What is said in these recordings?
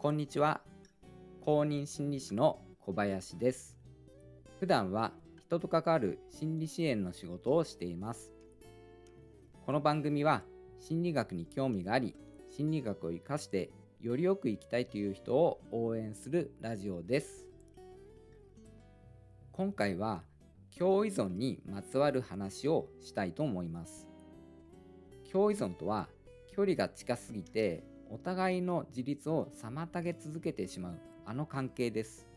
こんにちは。公認心理師の小林です。普段は人と関わる心理支援の仕事をしています。この番組は心理学に興味があり心理学を活かしてよりよく生きたいという人を応援するラジオです。今回は共依存にまつわる話をしたいと思います。共依存とは距離が近すぎてお互いの自立を妨げ続けてしまうあの関係です。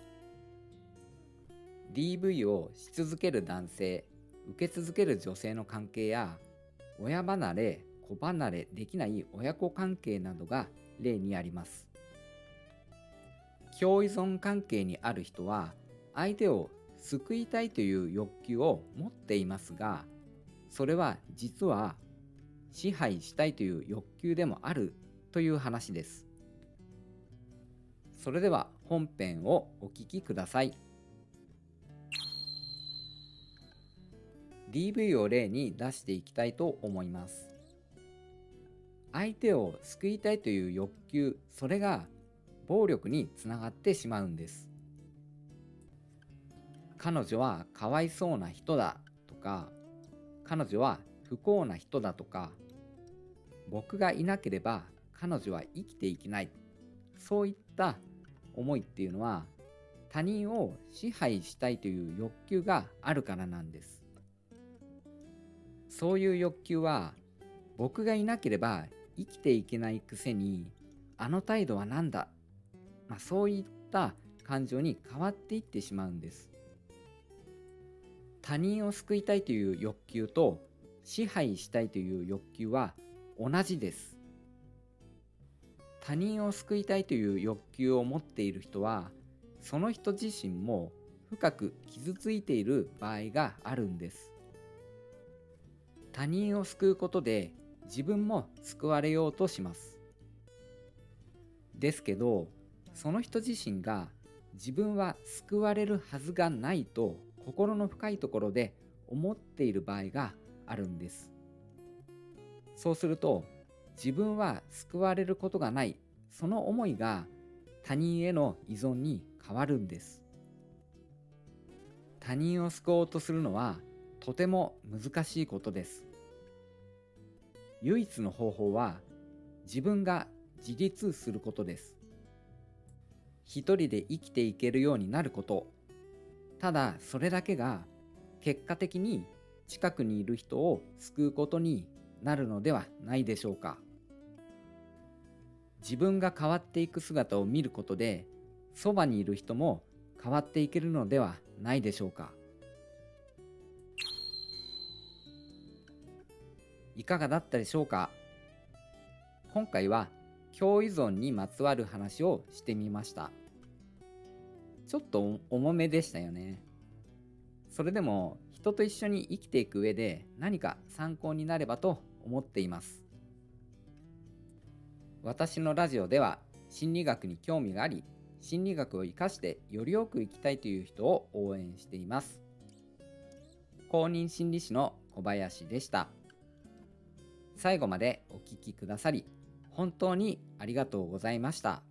DV をし続ける男性受け続ける女性の関係や親離れ子離れできない親子関係などが例にあります。共依存関係にある人は相手を救いたいという欲求を持っていますがそれは実は支配したいという欲求でもあるという話です。それでは本編をお聞きください。DV を例に出していきたいと思います。相手を救いたいという欲求それが暴力につながってしまうんです。彼女はかわいそうな人だとか彼女は不幸な人だとか僕がいなければ彼女は生きていけない。そういった思いっていうのは他人を支配したいという欲求があるからなんです。そういう欲求は僕がいなければ生きていけないくせにあの態度は何だ、まあ、そういった感情に変わっていってしまうんです。他人を救いたいという欲求と支配したいという欲求は同じです。他人を救いたいという欲求を持っている人はその人自身も深く傷ついている場合があるんです。他人を救うことで自分も救われようとします。ですけどその人自身が自分は救われるはずがないと心の深いところで思っている場合があるんです。そうすると自分は救われることがない。その思いが他人への依存に変わるんです。他人を救おうとするのはとても難しいことです。唯一の方法は自分が自立することです。一人で生きていけるようになること。ただそれだけが結果的に近くにいる人を救うことになるのではないでしょうか。自分が変わっていく姿を見ることでそばにいる人も変わっていけるのではないでしょうか。いかがだったでしょうか。今回は共依存にまつわる話をしてみました。ちょっと重めでしたよね。それでも人と一緒に生きていく上で何か参考になればと思っています。私のラジオでは心理学に興味があり、心理学を活かしてよりよく生きたいという人を応援しています。公認心理師の小林でした。最後までお聴きくださり、本当にありがとうございました。